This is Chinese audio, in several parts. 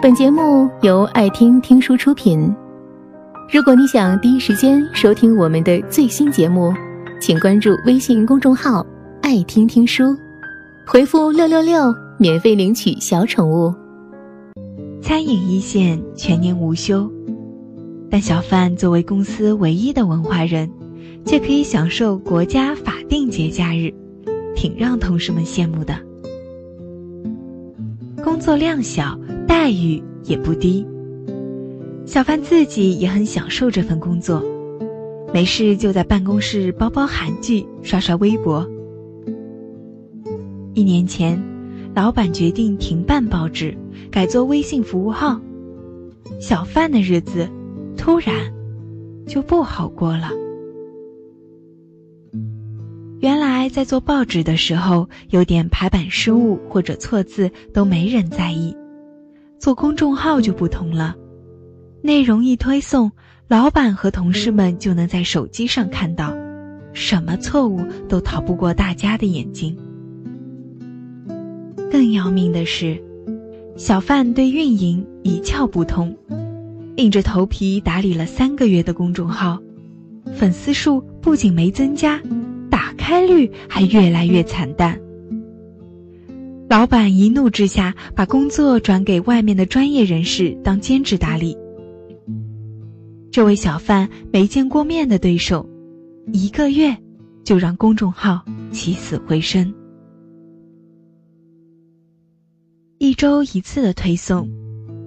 本节目由爱听听书出品。如果你想第一时间收听我们的最新节目，请关注微信公众号“爱听听书”，回复“六六六”免费领取小宠物。餐饮一线全年无休，但小范作为公司唯一的文化人，却可以享受国家法定节假日，挺让同事们羡慕的。工作量小，待遇也不低。小范自己也很享受这份工作，没事就在办公室包包韩剧、刷刷微博。一年前，老板决定停办报纸，改做微信服务号，小范的日子突然就不好过了。原来在做报纸的时候，有点排版失误或者错字都没人在意，做公众号就不同了，内容一推送，老板和同事们就能在手机上看到，什么错误都逃不过大家的眼睛。更要命的是，小范对运营一窍不通，硬着头皮打理了三个月的公众号，粉丝数不仅没增加。打开率还越来越惨淡。老板一怒之下，把工作转给外面的专业人士当兼职打理。这位小贩没见过面的对手，一个月就让公众号起死回生。一周一次的推送，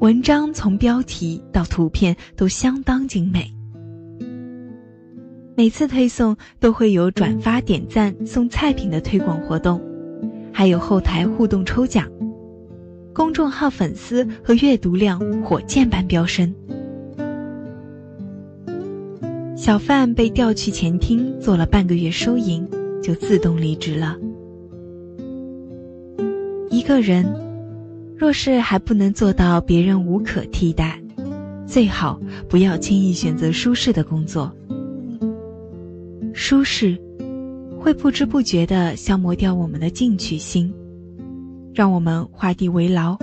文章从标题到图片都相当精美。每次推送都会有转发、点赞、送菜品的推广活动，还有后台互动抽奖，公众号粉丝和阅读量火箭般飙升。小范被调去前厅做了半个月收银，就自动离职了。一个人，若是还不能做到别人无可替代，最好不要轻易选择舒适的工作。舒适，会不知不觉地消磨掉我们的进取心，让我们画地为牢，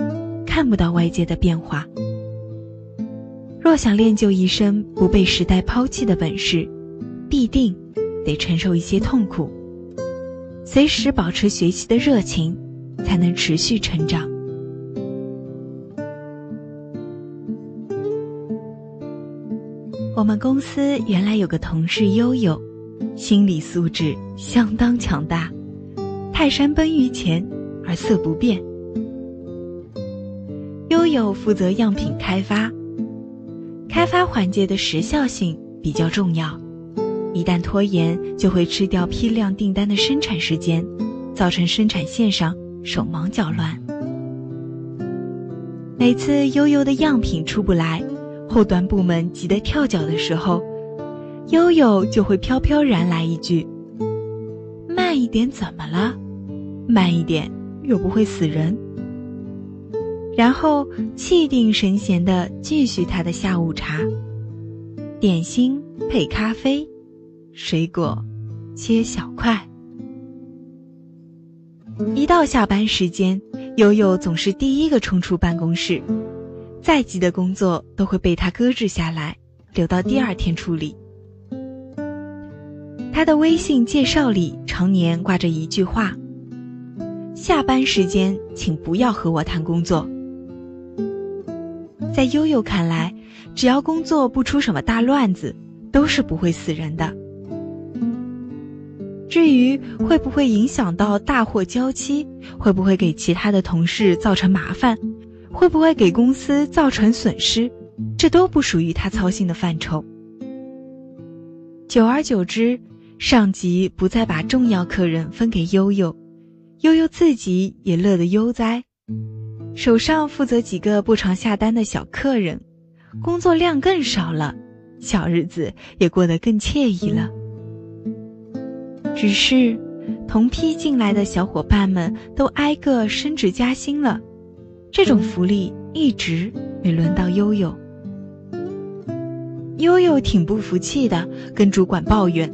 看不到外界的变化。若想练就一身不被时代抛弃的本事，必定得承受一些痛苦。随时保持学习的热情，才能持续成长。我们公司原来有个同事悠悠。心理素质相当强大，泰山崩于前而色不变。悠悠负责样品开发，开发环节的时效性比较重要，一旦拖延就会吃掉批量订单的生产时间，造成生产线上手忙脚乱。每次悠悠的样品出不来，后端部门急得跳脚的时候。悠悠就会飘飘然来一句：“慢一点怎么了？慢一点又不会死人。”然后气定神闲地继续他的下午茶，点心配咖啡，水果切小块。一到下班时间，悠悠总是第一个冲出办公室，再急的工作都会被他搁置下来，留到第二天处理。他的微信介绍里常年挂着一句话：“下班时间请不要和我谈工作。”在悠悠看来，只要工作不出什么大乱子，都是不会死人的。至于会不会影响到大货交期，会不会给其他的同事造成麻烦，会不会给公司造成损失，这都不属于他操心的范畴。久而久之。上级不再把重要客人分给悠悠，悠悠自己也乐得悠哉，手上负责几个不常下单的小客人，工作量更少了，小日子也过得更惬意了。只是，同批进来的小伙伴们都挨个升职加薪了，这种福利一直没轮到悠悠。悠悠挺不服气的，跟主管抱怨。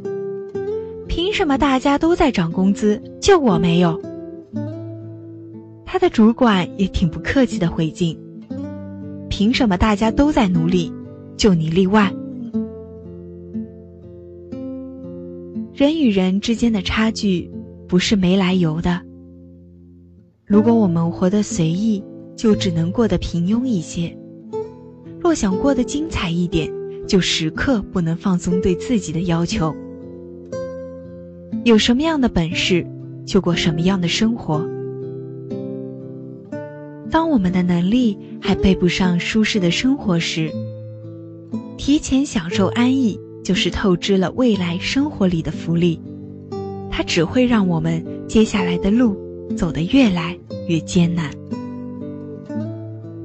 凭什么大家都在涨工资，就我没有？他的主管也挺不客气的回敬：“凭什么大家都在努力，就你例外？人与人之间的差距不是没来由的。如果我们活得随意，就只能过得平庸一些；若想过得精彩一点，就时刻不能放松对自己的要求。有什么样的本事，就过什么样的生活。当我们的能力还配不上舒适的生活时，提前享受安逸，就是透支了未来生活里的福利。它只会让我们接下来的路走得越来越艰难。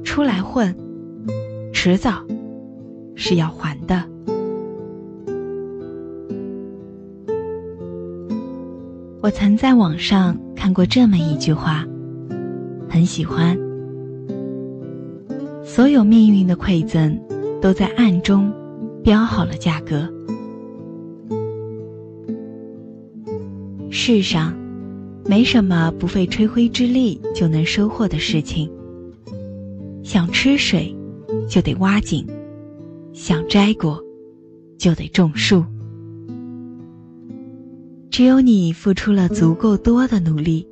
出来混，迟早是要还的。我曾在网上看过这么一句话，很喜欢。所有命运的馈赠，都在暗中标好了价格。世上，没什么不费吹灰之力就能收获的事情。想吃水，就得挖井；想摘果，就得种树。只有你付出了足够多的努力，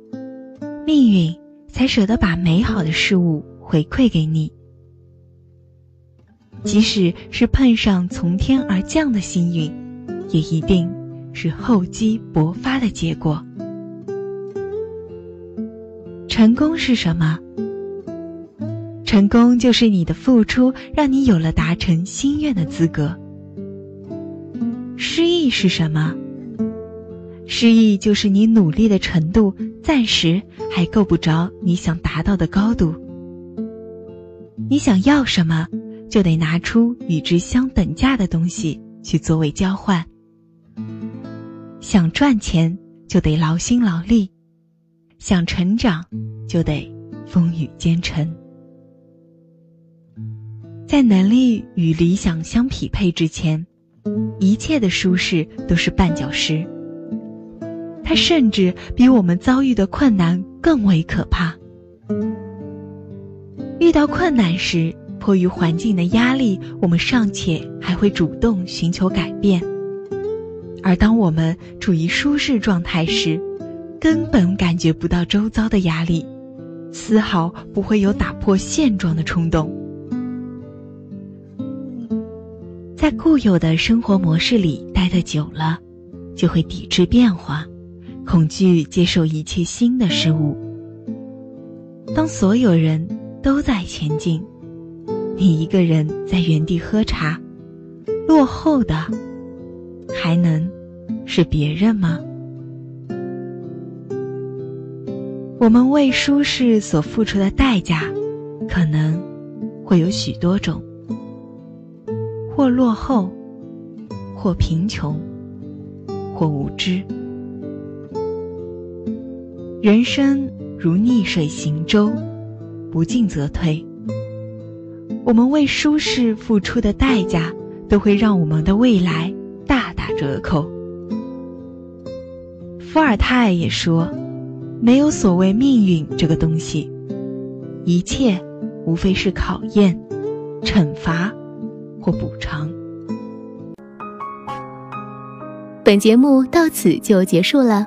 命运才舍得把美好的事物回馈给你。即使是碰上从天而降的幸运，也一定是厚积薄发的结果。成功是什么？成功就是你的付出让你有了达成心愿的资格。失意是什么？失意就是你努力的程度暂时还够不着你想达到的高度。你想要什么，就得拿出与之相等价的东西去作为交换。想赚钱，就得劳心劳力；想成长，就得风雨兼程。在能力与理想相匹配之前，一切的舒适都是绊脚石。它甚至比我们遭遇的困难更为可怕。遇到困难时，迫于环境的压力，我们尚且还会主动寻求改变；而当我们处于舒适状态时，根本感觉不到周遭的压力，丝毫不会有打破现状的冲动。在固有的生活模式里待得久了，就会抵制变化。恐惧接受一切新的事物。当所有人都在前进，你一个人在原地喝茶，落后的还能是别人吗？我们为舒适所付出的代价，可能会有许多种：或落后，或贫穷，或无知。人生如逆水行舟，不进则退。我们为舒适付出的代价，都会让我们的未来大打折扣。伏尔泰也说：“没有所谓命运这个东西，一切无非是考验、惩罚或补偿。”本节目到此就结束了。